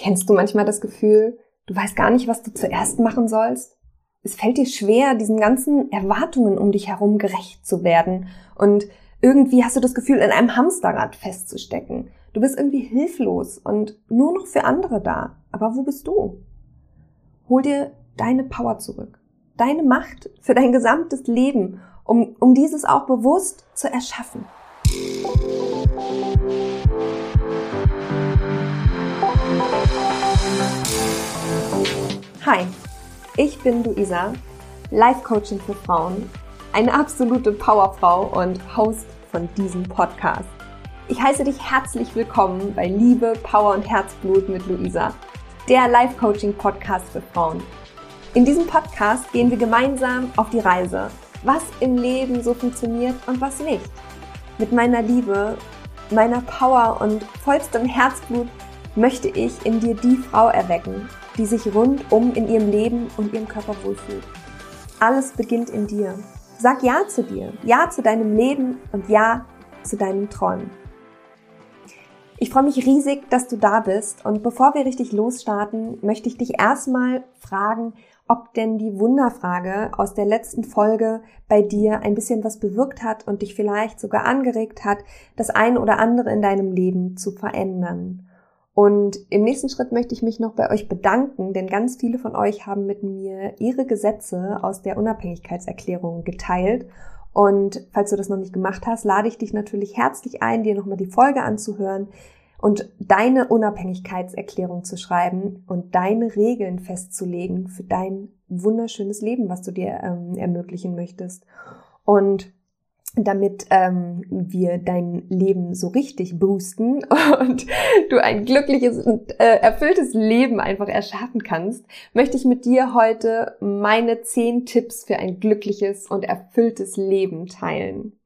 Kennst du manchmal das Gefühl, du weißt gar nicht, was du zuerst machen sollst? Es fällt dir schwer, diesen ganzen Erwartungen um dich herum gerecht zu werden und irgendwie hast du das Gefühl, in einem Hamsterrad festzustecken. Du bist irgendwie hilflos und nur noch für andere da. Aber wo bist du? Hol dir deine Power zurück. Deine Macht für dein gesamtes Leben, um, um dieses auch bewusst zu erschaffen. Hi, ich bin Luisa, Life Coaching für Frauen, eine absolute Powerfrau und Host von diesem Podcast. Ich heiße dich herzlich willkommen bei Liebe, Power und Herzblut mit Luisa, der Life Coaching Podcast für Frauen. In diesem Podcast gehen wir gemeinsam auf die Reise, was im Leben so funktioniert und was nicht. Mit meiner Liebe, meiner Power und vollstem Herzblut möchte ich in dir die Frau erwecken, die sich rundum in ihrem Leben und ihrem Körper wohlfühlt. Alles beginnt in dir. Sag Ja zu dir, Ja zu deinem Leben und Ja zu deinen Träumen. Ich freue mich riesig, dass du da bist und bevor wir richtig losstarten, möchte ich dich erstmal fragen, ob denn die Wunderfrage aus der letzten Folge bei dir ein bisschen was bewirkt hat und dich vielleicht sogar angeregt hat, das ein oder andere in deinem Leben zu verändern. Und im nächsten Schritt möchte ich mich noch bei euch bedanken, denn ganz viele von euch haben mit mir ihre Gesetze aus der Unabhängigkeitserklärung geteilt. Und falls du das noch nicht gemacht hast, lade ich dich natürlich herzlich ein, dir nochmal die Folge anzuhören und deine Unabhängigkeitserklärung zu schreiben und deine Regeln festzulegen für dein wunderschönes Leben, was du dir ähm, ermöglichen möchtest. Und damit ähm, wir dein Leben so richtig boosten und du ein glückliches und äh, erfülltes Leben einfach erschaffen kannst, möchte ich mit dir heute meine zehn Tipps für ein glückliches und erfülltes Leben teilen.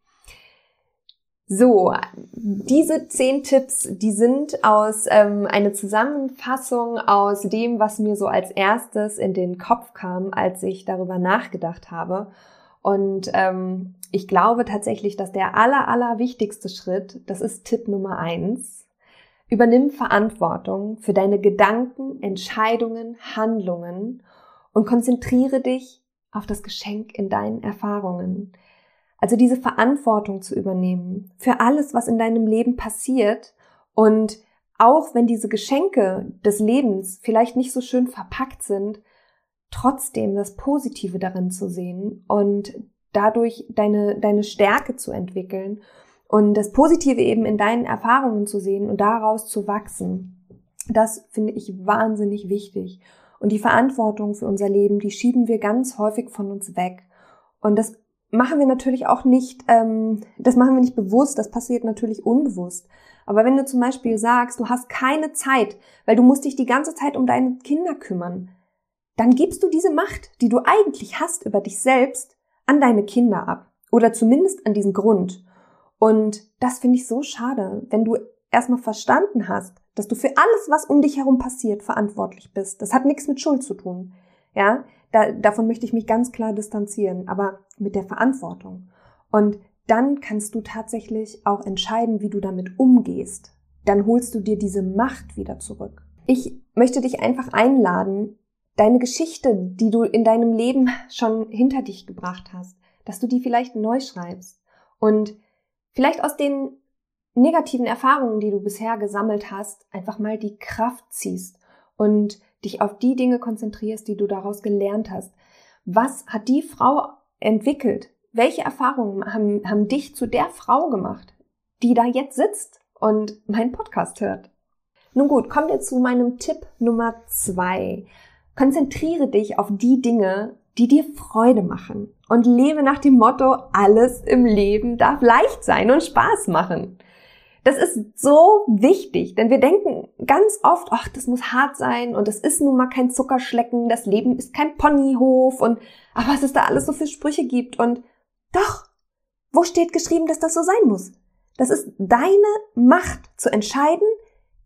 So, diese zehn Tipps, die sind aus ähm, eine Zusammenfassung aus dem, was mir so als erstes in den Kopf kam, als ich darüber nachgedacht habe. Und ähm, ich glaube tatsächlich, dass der aller, aller wichtigste Schritt, das ist Tipp Nummer eins, übernimm Verantwortung für deine Gedanken, Entscheidungen, Handlungen und konzentriere dich auf das Geschenk in deinen Erfahrungen. Also diese Verantwortung zu übernehmen für alles, was in deinem Leben passiert und auch wenn diese Geschenke des Lebens vielleicht nicht so schön verpackt sind, trotzdem das Positive darin zu sehen und dadurch deine, deine Stärke zu entwickeln und das Positive eben in deinen Erfahrungen zu sehen und daraus zu wachsen. Das finde ich wahnsinnig wichtig. Und die Verantwortung für unser Leben, die schieben wir ganz häufig von uns weg. Und das machen wir natürlich auch nicht, ähm, das machen wir nicht bewusst, das passiert natürlich unbewusst. Aber wenn du zum Beispiel sagst, du hast keine Zeit, weil du musst dich die ganze Zeit um deine Kinder kümmern, dann gibst du diese Macht, die du eigentlich hast über dich selbst, an deine Kinder ab. Oder zumindest an diesen Grund. Und das finde ich so schade, wenn du erstmal verstanden hast, dass du für alles, was um dich herum passiert, verantwortlich bist. Das hat nichts mit Schuld zu tun. Ja, da, davon möchte ich mich ganz klar distanzieren, aber mit der Verantwortung. Und dann kannst du tatsächlich auch entscheiden, wie du damit umgehst. Dann holst du dir diese Macht wieder zurück. Ich möchte dich einfach einladen, deine Geschichte, die du in deinem Leben schon hinter dich gebracht hast, dass du die vielleicht neu schreibst und vielleicht aus den negativen Erfahrungen, die du bisher gesammelt hast, einfach mal die Kraft ziehst und dich auf die Dinge konzentrierst, die du daraus gelernt hast. Was hat die Frau entwickelt? Welche Erfahrungen haben, haben dich zu der Frau gemacht, die da jetzt sitzt und meinen Podcast hört? Nun gut, kommen wir zu meinem Tipp Nummer zwei. Konzentriere dich auf die Dinge, die dir Freude machen und lebe nach dem Motto, alles im Leben darf leicht sein und Spaß machen. Das ist so wichtig, denn wir denken ganz oft, ach, das muss hart sein und das ist nun mal kein Zuckerschlecken, das Leben ist kein Ponyhof und ach, was es da alles so für Sprüche gibt und doch, wo steht geschrieben, dass das so sein muss? Das ist deine Macht zu entscheiden,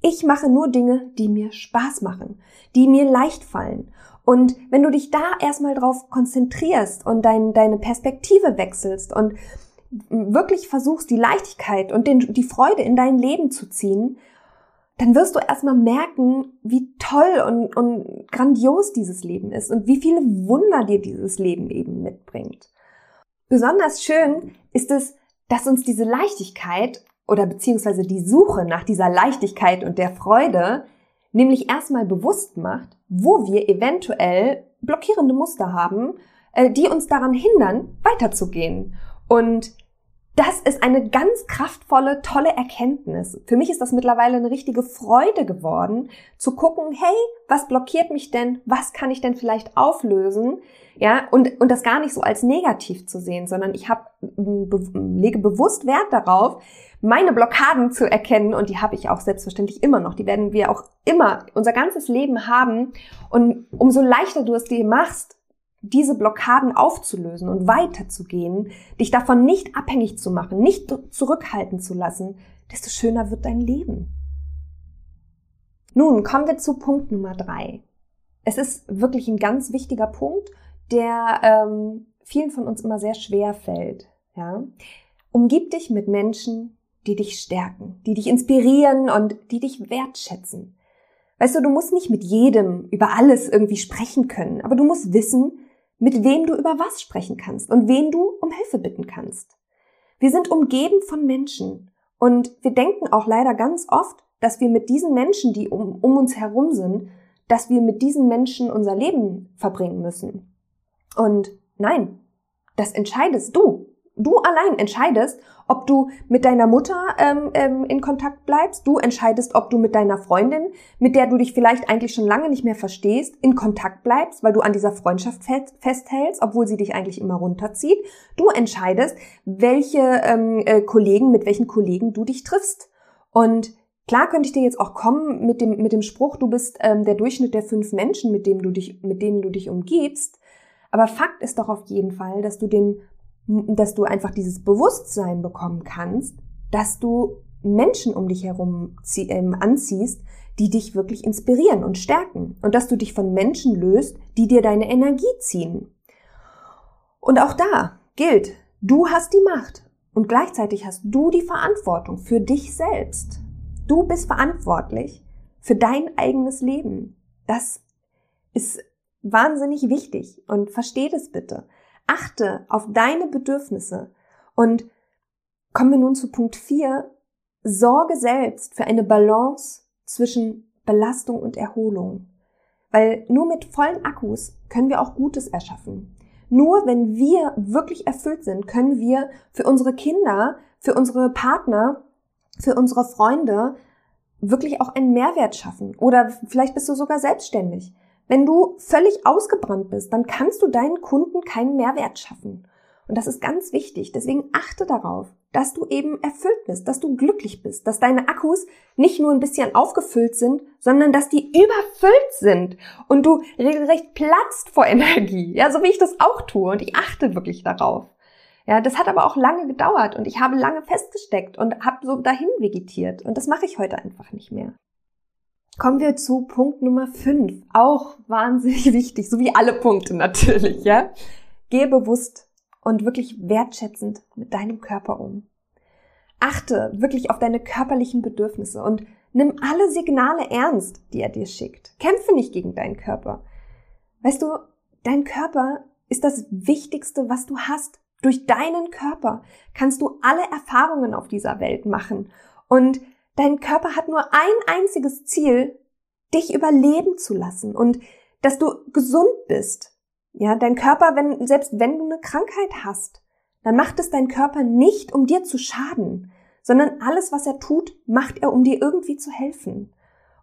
ich mache nur Dinge, die mir Spaß machen, die mir leicht fallen. Und wenn du dich da erstmal drauf konzentrierst und dein, deine Perspektive wechselst und wirklich versuchst, die Leichtigkeit und den, die Freude in dein Leben zu ziehen, dann wirst du erstmal merken, wie toll und, und grandios dieses Leben ist und wie viele Wunder dir dieses Leben eben mitbringt. Besonders schön ist es, dass uns diese Leichtigkeit oder beziehungsweise die Suche nach dieser Leichtigkeit und der Freude nämlich erstmal bewusst macht, wo wir eventuell blockierende Muster haben, äh, die uns daran hindern, weiterzugehen. Und das ist eine ganz kraftvolle, tolle Erkenntnis. Für mich ist das mittlerweile eine richtige Freude geworden, zu gucken, hey, was blockiert mich denn? Was kann ich denn vielleicht auflösen? Ja, und, und das gar nicht so als negativ zu sehen, sondern ich hab, lege bewusst Wert darauf, meine Blockaden zu erkennen und die habe ich auch selbstverständlich immer noch. Die werden wir auch immer unser ganzes Leben haben. Und umso leichter du es dir machst, diese Blockaden aufzulösen und weiterzugehen, dich davon nicht abhängig zu machen, nicht zurückhalten zu lassen, desto schöner wird dein Leben. Nun kommen wir zu Punkt Nummer drei. Es ist wirklich ein ganz wichtiger Punkt, der ähm, vielen von uns immer sehr schwer fällt. Ja? Umgib dich mit Menschen, die dich stärken, die dich inspirieren und die dich wertschätzen. Weißt du, du musst nicht mit jedem über alles irgendwie sprechen können, aber du musst wissen, mit wem du über was sprechen kannst und wen du um Hilfe bitten kannst. Wir sind umgeben von Menschen und wir denken auch leider ganz oft, dass wir mit diesen Menschen, die um, um uns herum sind, dass wir mit diesen Menschen unser Leben verbringen müssen. Und nein, das entscheidest du. Du allein entscheidest, ob du mit deiner Mutter ähm, ähm, in Kontakt bleibst. Du entscheidest, ob du mit deiner Freundin, mit der du dich vielleicht eigentlich schon lange nicht mehr verstehst, in Kontakt bleibst, weil du an dieser Freundschaft festhältst, obwohl sie dich eigentlich immer runterzieht. Du entscheidest, welche ähm, äh, Kollegen, mit welchen Kollegen du dich triffst. Und Klar könnte ich dir jetzt auch kommen mit dem, mit dem Spruch, du bist ähm, der Durchschnitt der fünf Menschen, mit, dem du dich, mit denen du dich umgibst. Aber Fakt ist doch auf jeden Fall, dass du den dass du einfach dieses Bewusstsein bekommen kannst, dass du Menschen um dich herum ähm, anziehst, die dich wirklich inspirieren und stärken und dass du dich von Menschen löst, die dir deine Energie ziehen. Und auch da gilt, du hast die Macht und gleichzeitig hast du die Verantwortung für dich selbst. Du bist verantwortlich für dein eigenes Leben. Das ist wahnsinnig wichtig und versteh das bitte. Achte auf deine Bedürfnisse. Und kommen wir nun zu Punkt 4. Sorge selbst für eine Balance zwischen Belastung und Erholung. Weil nur mit vollen Akkus können wir auch Gutes erschaffen. Nur wenn wir wirklich erfüllt sind, können wir für unsere Kinder, für unsere Partner, für unsere Freunde wirklich auch einen Mehrwert schaffen. Oder vielleicht bist du sogar selbstständig. Wenn du völlig ausgebrannt bist, dann kannst du deinen Kunden keinen Mehrwert schaffen. Und das ist ganz wichtig. Deswegen achte darauf, dass du eben erfüllt bist, dass du glücklich bist, dass deine Akkus nicht nur ein bisschen aufgefüllt sind, sondern dass die überfüllt sind und du regelrecht platzt vor Energie. Ja, so wie ich das auch tue und ich achte wirklich darauf. Ja, das hat aber auch lange gedauert und ich habe lange festgesteckt und habe so dahin vegetiert und das mache ich heute einfach nicht mehr. Kommen wir zu Punkt Nummer 5. Auch wahnsinnig wichtig, so wie alle Punkte natürlich, ja. Gehe bewusst und wirklich wertschätzend mit deinem Körper um. Achte wirklich auf deine körperlichen Bedürfnisse und nimm alle Signale ernst, die er dir schickt. Kämpfe nicht gegen deinen Körper. Weißt du, dein Körper ist das Wichtigste, was du hast. Durch deinen Körper kannst du alle Erfahrungen auf dieser Welt machen. Und Dein Körper hat nur ein einziges Ziel, dich überleben zu lassen und dass du gesund bist. Ja, dein Körper, wenn, selbst wenn du eine Krankheit hast, dann macht es dein Körper nicht, um dir zu schaden, sondern alles, was er tut, macht er, um dir irgendwie zu helfen.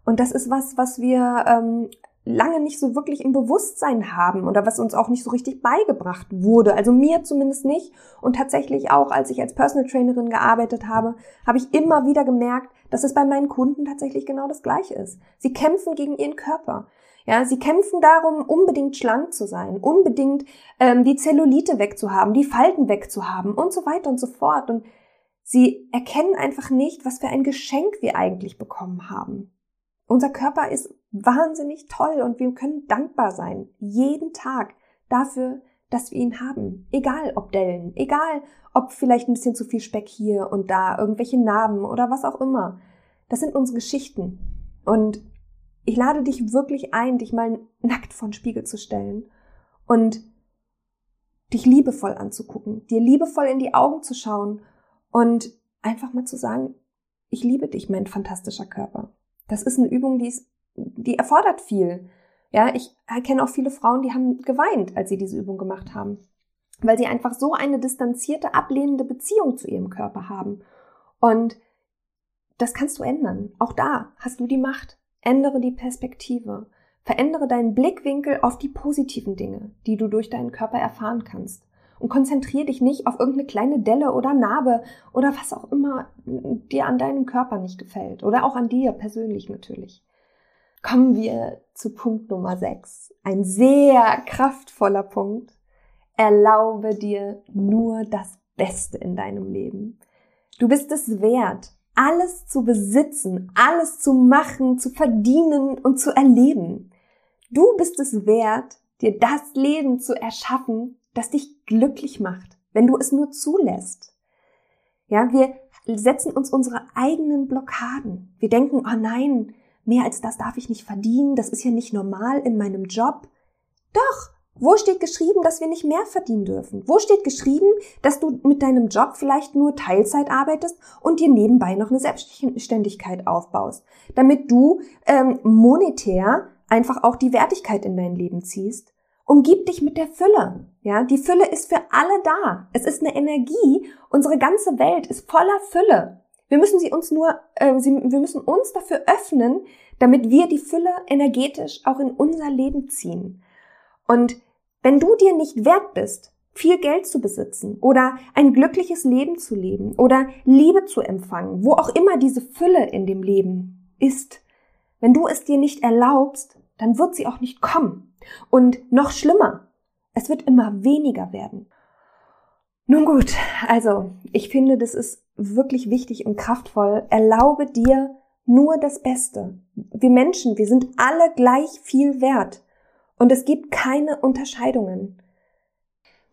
Und das ist was, was wir ähm, lange nicht so wirklich im Bewusstsein haben oder was uns auch nicht so richtig beigebracht wurde. Also mir zumindest nicht. Und tatsächlich auch, als ich als Personal Trainerin gearbeitet habe, habe ich immer wieder gemerkt, dass es bei meinen Kunden tatsächlich genau das Gleiche ist. Sie kämpfen gegen ihren Körper. Ja, sie kämpfen darum, unbedingt schlank zu sein, unbedingt ähm, die Zellulite wegzuhaben, die Falten wegzuhaben und so weiter und so fort. Und sie erkennen einfach nicht, was für ein Geschenk wir eigentlich bekommen haben. Unser Körper ist wahnsinnig toll und wir können dankbar sein, jeden Tag dafür, dass wir ihn haben. Egal ob Dellen, egal ob vielleicht ein bisschen zu viel Speck hier und da, irgendwelche Narben oder was auch immer. Das sind unsere Geschichten. Und ich lade dich wirklich ein, dich mal nackt vor den Spiegel zu stellen und dich liebevoll anzugucken, dir liebevoll in die Augen zu schauen und einfach mal zu sagen, ich liebe dich, mein fantastischer Körper. Das ist eine Übung, die, ist, die erfordert viel. Ja, ich kenne auch viele Frauen, die haben geweint, als sie diese Übung gemacht haben, weil sie einfach so eine distanzierte, ablehnende Beziehung zu ihrem Körper haben. Und das kannst du ändern. Auch da hast du die Macht. Ändere die Perspektive. Verändere deinen Blickwinkel auf die positiven Dinge, die du durch deinen Körper erfahren kannst. Und konzentriere dich nicht auf irgendeine kleine Delle oder Narbe oder was auch immer dir an deinem Körper nicht gefällt. Oder auch an dir persönlich natürlich. Kommen wir zu Punkt Nummer 6. Ein sehr kraftvoller Punkt. Erlaube dir nur das Beste in deinem Leben. Du bist es wert, alles zu besitzen, alles zu machen, zu verdienen und zu erleben. Du bist es wert, dir das Leben zu erschaffen, das dich glücklich macht, wenn du es nur zulässt. Ja, wir setzen uns unsere eigenen Blockaden. Wir denken, oh nein, mehr als das darf ich nicht verdienen, das ist ja nicht normal in meinem Job. Doch, wo steht geschrieben, dass wir nicht mehr verdienen dürfen? Wo steht geschrieben, dass du mit deinem Job vielleicht nur Teilzeit arbeitest und dir nebenbei noch eine Selbstständigkeit aufbaust, damit du ähm, monetär einfach auch die Wertigkeit in dein Leben ziehst. Umgib dich mit der Fülle. Ja, die Fülle ist für alle da. Es ist eine Energie. Unsere ganze Welt ist voller Fülle. Wir müssen sie uns nur, äh, wir müssen uns dafür öffnen, damit wir die Fülle energetisch auch in unser Leben ziehen. Und wenn du dir nicht wert bist, viel Geld zu besitzen oder ein glückliches Leben zu leben oder Liebe zu empfangen, wo auch immer diese Fülle in dem Leben ist, wenn du es dir nicht erlaubst, dann wird sie auch nicht kommen. Und noch schlimmer, es wird immer weniger werden. Nun gut, also ich finde, das ist wirklich wichtig und kraftvoll. Erlaube dir nur das Beste. Wir Menschen, wir sind alle gleich viel wert. Und es gibt keine Unterscheidungen.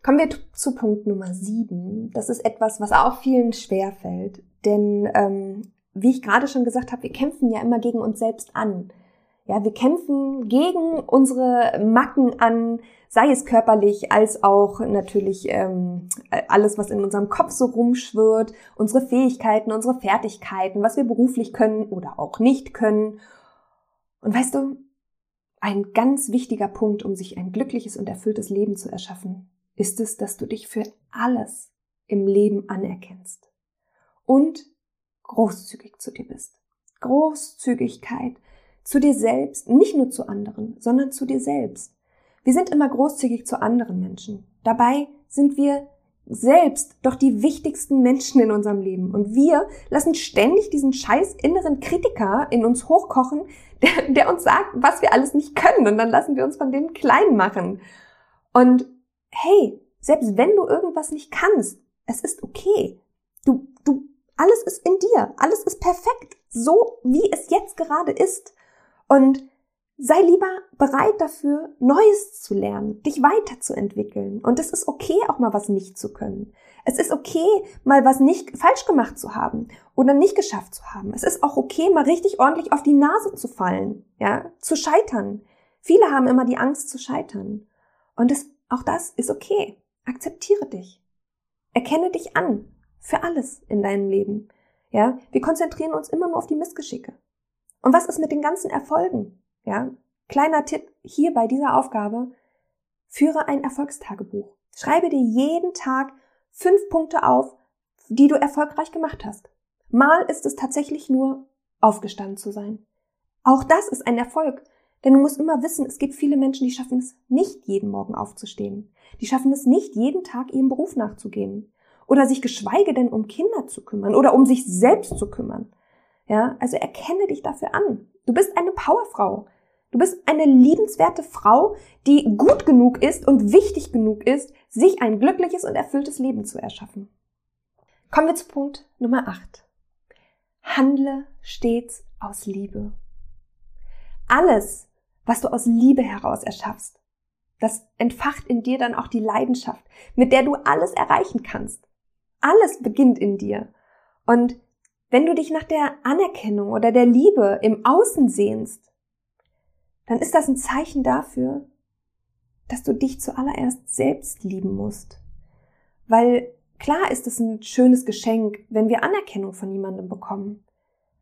Kommen wir zu Punkt Nummer sieben. Das ist etwas, was auch vielen schwerfällt. Denn ähm, wie ich gerade schon gesagt habe, wir kämpfen ja immer gegen uns selbst an. Ja, wir kämpfen gegen unsere Macken an, sei es körperlich als auch natürlich ähm, alles, was in unserem Kopf so rumschwirrt, unsere Fähigkeiten, unsere Fertigkeiten, was wir beruflich können oder auch nicht können. Und weißt du, ein ganz wichtiger Punkt, um sich ein glückliches und erfülltes Leben zu erschaffen, ist es, dass du dich für alles im Leben anerkennst und großzügig zu dir bist. Großzügigkeit zu dir selbst, nicht nur zu anderen, sondern zu dir selbst. Wir sind immer großzügig zu anderen Menschen. Dabei sind wir selbst doch die wichtigsten Menschen in unserem Leben. Und wir lassen ständig diesen scheiß inneren Kritiker in uns hochkochen, der, der uns sagt, was wir alles nicht können. Und dann lassen wir uns von denen klein machen. Und hey, selbst wenn du irgendwas nicht kannst, es ist okay. Du, du alles ist in dir. Alles ist perfekt. So wie es jetzt gerade ist. Und sei lieber bereit dafür, Neues zu lernen, dich weiterzuentwickeln. Und es ist okay, auch mal was nicht zu können. Es ist okay, mal was nicht falsch gemacht zu haben oder nicht geschafft zu haben. Es ist auch okay, mal richtig ordentlich auf die Nase zu fallen, ja, zu scheitern. Viele haben immer die Angst zu scheitern. Und es, auch das ist okay. Akzeptiere dich. Erkenne dich an für alles in deinem Leben. Ja, wir konzentrieren uns immer nur auf die Missgeschicke. Und was ist mit den ganzen Erfolgen? Ja, kleiner Tipp hier bei dieser Aufgabe. Führe ein Erfolgstagebuch. Schreibe dir jeden Tag fünf Punkte auf, die du erfolgreich gemacht hast. Mal ist es tatsächlich nur aufgestanden zu sein. Auch das ist ein Erfolg. Denn du musst immer wissen, es gibt viele Menschen, die schaffen es nicht jeden Morgen aufzustehen. Die schaffen es nicht jeden Tag ihrem Beruf nachzugehen oder sich geschweige denn um Kinder zu kümmern oder um sich selbst zu kümmern. Ja, also erkenne dich dafür an. Du bist eine Powerfrau. Du bist eine liebenswerte Frau, die gut genug ist und wichtig genug ist, sich ein glückliches und erfülltes Leben zu erschaffen. Kommen wir zu Punkt Nummer 8. Handle stets aus Liebe. Alles, was du aus Liebe heraus erschaffst, das entfacht in dir dann auch die Leidenschaft, mit der du alles erreichen kannst. Alles beginnt in dir. Und wenn du dich nach der Anerkennung oder der Liebe im Außen sehnst, dann ist das ein Zeichen dafür, dass du dich zuallererst selbst lieben musst. Weil klar ist es ein schönes Geschenk, wenn wir Anerkennung von jemandem bekommen.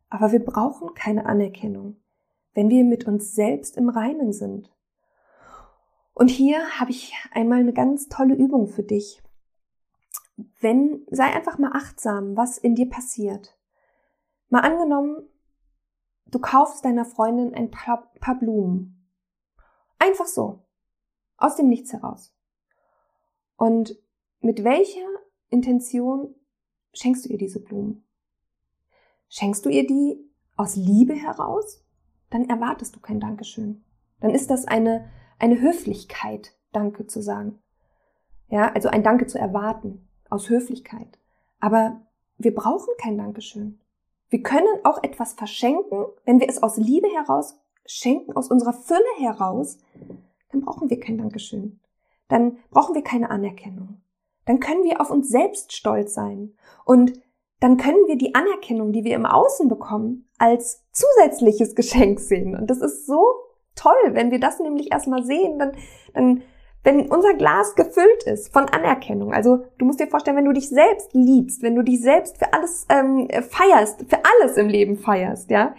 Aber wir brauchen keine Anerkennung, wenn wir mit uns selbst im Reinen sind. Und hier habe ich einmal eine ganz tolle Übung für dich. Wenn, sei einfach mal achtsam, was in dir passiert. Mal angenommen, du kaufst deiner Freundin ein paar, paar Blumen. Einfach so. Aus dem Nichts heraus. Und mit welcher Intention schenkst du ihr diese Blumen? Schenkst du ihr die aus Liebe heraus? Dann erwartest du kein Dankeschön. Dann ist das eine, eine Höflichkeit, Danke zu sagen. Ja, also ein Danke zu erwarten, aus Höflichkeit. Aber wir brauchen kein Dankeschön. Wir können auch etwas verschenken, wenn wir es aus Liebe heraus schenken, aus unserer Fülle heraus, dann brauchen wir kein Dankeschön. Dann brauchen wir keine Anerkennung. Dann können wir auf uns selbst stolz sein. Und dann können wir die Anerkennung, die wir im Außen bekommen, als zusätzliches Geschenk sehen. Und das ist so toll, wenn wir das nämlich erstmal sehen, dann, dann wenn unser Glas gefüllt ist von Anerkennung, also du musst dir vorstellen, wenn du dich selbst liebst, wenn du dich selbst für alles ähm, feierst, für alles im Leben feierst, ja,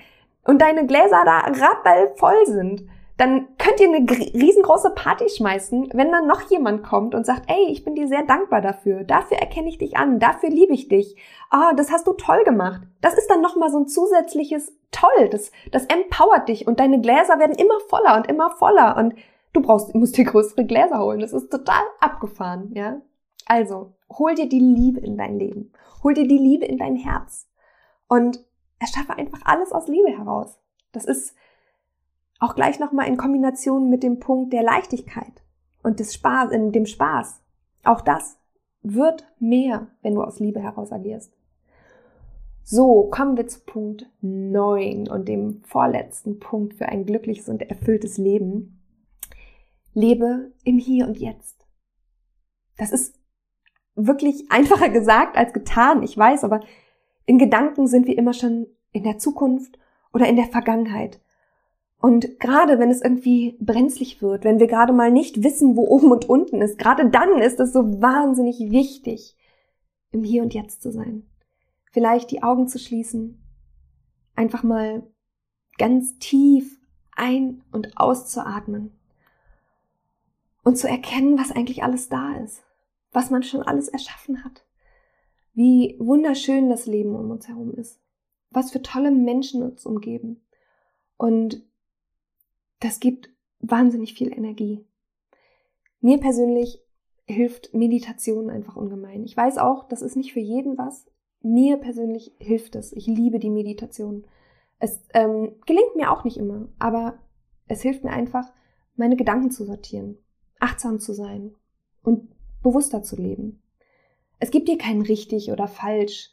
und deine Gläser da rappelvoll sind, dann könnt ihr eine riesengroße Party schmeißen, wenn dann noch jemand kommt und sagt, ey, ich bin dir sehr dankbar dafür, dafür erkenne ich dich an, dafür liebe ich dich, ah, oh, das hast du toll gemacht. Das ist dann nochmal so ein zusätzliches Toll, das, das empowert dich und deine Gläser werden immer voller und immer voller und du brauchst, musst dir größere Gläser holen. Das ist total abgefahren, ja. Also, hol dir die Liebe in dein Leben. Hol dir die Liebe in dein Herz. Und erschaffe einfach alles aus Liebe heraus. Das ist auch gleich nochmal in Kombination mit dem Punkt der Leichtigkeit und des Spaß, in dem Spaß. Auch das wird mehr, wenn du aus Liebe heraus agierst. So, kommen wir zu Punkt 9 und dem vorletzten Punkt für ein glückliches und erfülltes Leben. Lebe im Hier und Jetzt. Das ist wirklich einfacher gesagt als getan, ich weiß, aber in Gedanken sind wir immer schon in der Zukunft oder in der Vergangenheit. Und gerade wenn es irgendwie brenzlig wird, wenn wir gerade mal nicht wissen, wo oben und unten ist, gerade dann ist es so wahnsinnig wichtig, im Hier und Jetzt zu sein. Vielleicht die Augen zu schließen, einfach mal ganz tief ein- und auszuatmen und zu erkennen, was eigentlich alles da ist, was man schon alles erschaffen hat, wie wunderschön das Leben um uns herum ist, was für tolle Menschen uns umgeben. Und das gibt wahnsinnig viel Energie. Mir persönlich hilft Meditation einfach ungemein. Ich weiß auch, das ist nicht für jeden was. Mir persönlich hilft es. Ich liebe die Meditation. Es ähm, gelingt mir auch nicht immer, aber es hilft mir einfach, meine Gedanken zu sortieren, achtsam zu sein und bewusster zu leben. Es gibt hier kein richtig oder falsch.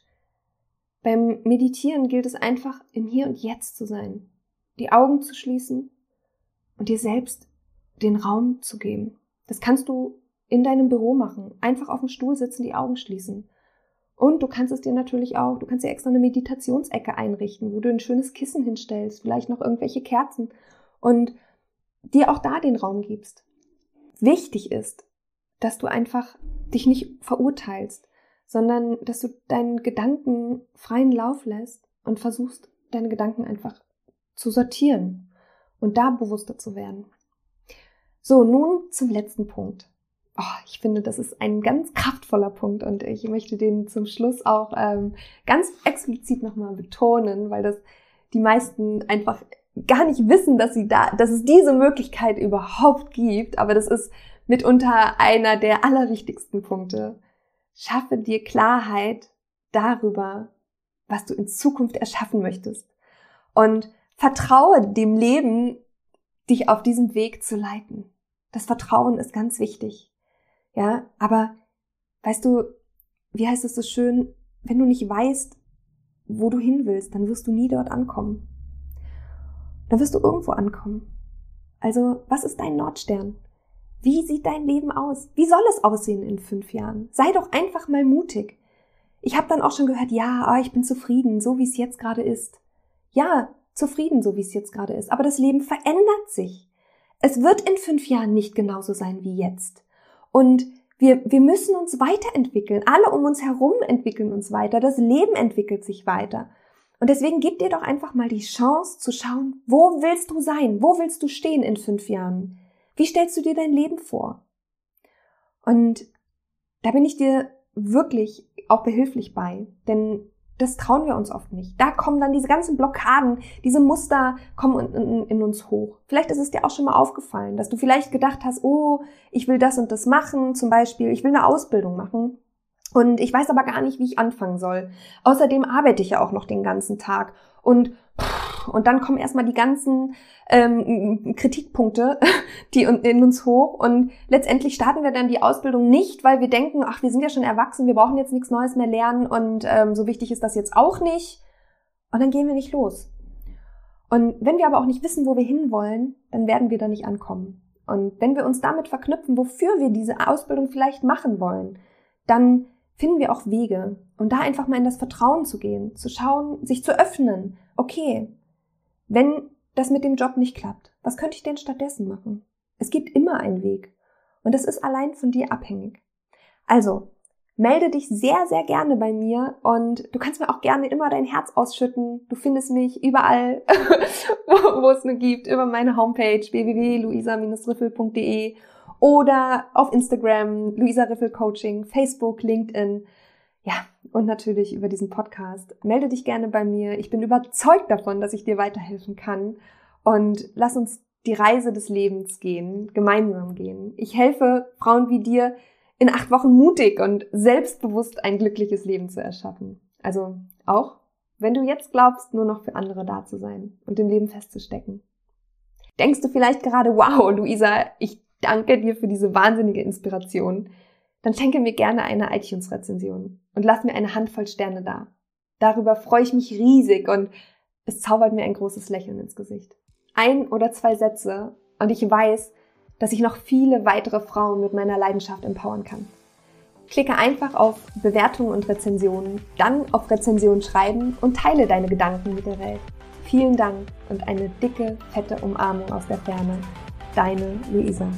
Beim Meditieren gilt es einfach, im Hier und Jetzt zu sein, die Augen zu schließen und dir selbst den Raum zu geben. Das kannst du in deinem Büro machen. Einfach auf dem Stuhl sitzen, die Augen schließen. Und du kannst es dir natürlich auch, du kannst dir extra eine Meditationsecke einrichten, wo du ein schönes Kissen hinstellst, vielleicht noch irgendwelche Kerzen und dir auch da den Raum gibst wichtig ist, dass du einfach dich nicht verurteilst, sondern dass du deinen Gedanken freien Lauf lässt und versuchst, deine Gedanken einfach zu sortieren und da bewusster zu werden. So, nun zum letzten Punkt. Oh, ich finde, das ist ein ganz kraftvoller Punkt und ich möchte den zum Schluss auch ähm, ganz explizit nochmal betonen, weil das die meisten einfach gar nicht wissen, dass sie da, dass es diese Möglichkeit überhaupt gibt. Aber das ist mitunter einer der allerwichtigsten Punkte. Schaffe dir Klarheit darüber, was du in Zukunft erschaffen möchtest. Und vertraue dem Leben, dich auf diesem Weg zu leiten. Das Vertrauen ist ganz wichtig. Ja, aber weißt du, wie heißt es so schön, wenn du nicht weißt, wo du hin willst, dann wirst du nie dort ankommen dann wirst du irgendwo ankommen. Also, was ist dein Nordstern? Wie sieht dein Leben aus? Wie soll es aussehen in fünf Jahren? Sei doch einfach mal mutig. Ich habe dann auch schon gehört, ja, oh, ich bin zufrieden, so wie es jetzt gerade ist. Ja, zufrieden, so wie es jetzt gerade ist. Aber das Leben verändert sich. Es wird in fünf Jahren nicht genauso sein wie jetzt. Und wir, wir müssen uns weiterentwickeln. Alle um uns herum entwickeln uns weiter. Das Leben entwickelt sich weiter. Und deswegen gib dir doch einfach mal die Chance zu schauen, wo willst du sein? Wo willst du stehen in fünf Jahren? Wie stellst du dir dein Leben vor? Und da bin ich dir wirklich auch behilflich bei, denn das trauen wir uns oft nicht. Da kommen dann diese ganzen Blockaden, diese Muster kommen in, in, in, uns hoch. Vielleicht ist es dir auch schon mal aufgefallen, dass du vielleicht gedacht hast, oh, ich will das und das machen, zum Beispiel, ich will eine Ausbildung machen. Und ich weiß aber gar nicht, wie ich anfangen soll. Außerdem arbeite ich ja auch noch den ganzen Tag. Und und dann kommen erstmal die ganzen ähm, Kritikpunkte, die in uns hoch. Und letztendlich starten wir dann die Ausbildung nicht, weil wir denken, ach, wir sind ja schon erwachsen, wir brauchen jetzt nichts Neues mehr lernen und ähm, so wichtig ist das jetzt auch nicht. Und dann gehen wir nicht los. Und wenn wir aber auch nicht wissen, wo wir hinwollen, dann werden wir da nicht ankommen. Und wenn wir uns damit verknüpfen, wofür wir diese Ausbildung vielleicht machen wollen, dann finden wir auch Wege. Und da einfach mal in das Vertrauen zu gehen, zu schauen, sich zu öffnen. Okay, wenn das mit dem Job nicht klappt, was könnte ich denn stattdessen machen? Es gibt immer einen Weg. Und das ist allein von dir abhängig. Also, melde dich sehr, sehr gerne bei mir und du kannst mir auch gerne immer dein Herz ausschütten. Du findest mich überall, wo, wo es nur gibt, über meine Homepage www.luisa-riffel.de oder auf Instagram, Luisa Riffel Coaching, Facebook, LinkedIn. Ja, und natürlich über diesen Podcast. Melde dich gerne bei mir. Ich bin überzeugt davon, dass ich dir weiterhelfen kann. Und lass uns die Reise des Lebens gehen, gemeinsam gehen. Ich helfe Frauen wie dir, in acht Wochen mutig und selbstbewusst ein glückliches Leben zu erschaffen. Also auch, wenn du jetzt glaubst, nur noch für andere da zu sein und im Leben festzustecken. Denkst du vielleicht gerade, wow, Luisa, ich danke dir für diese wahnsinnige Inspiration dann schenke mir gerne eine iTunes-Rezension und lass mir eine Handvoll Sterne da. Darüber freue ich mich riesig und es zaubert mir ein großes Lächeln ins Gesicht. Ein oder zwei Sätze und ich weiß, dass ich noch viele weitere Frauen mit meiner Leidenschaft empowern kann. Klicke einfach auf Bewertungen und Rezensionen, dann auf Rezension schreiben und teile deine Gedanken mit der Welt. Vielen Dank und eine dicke, fette Umarmung aus der Ferne. Deine Luisa.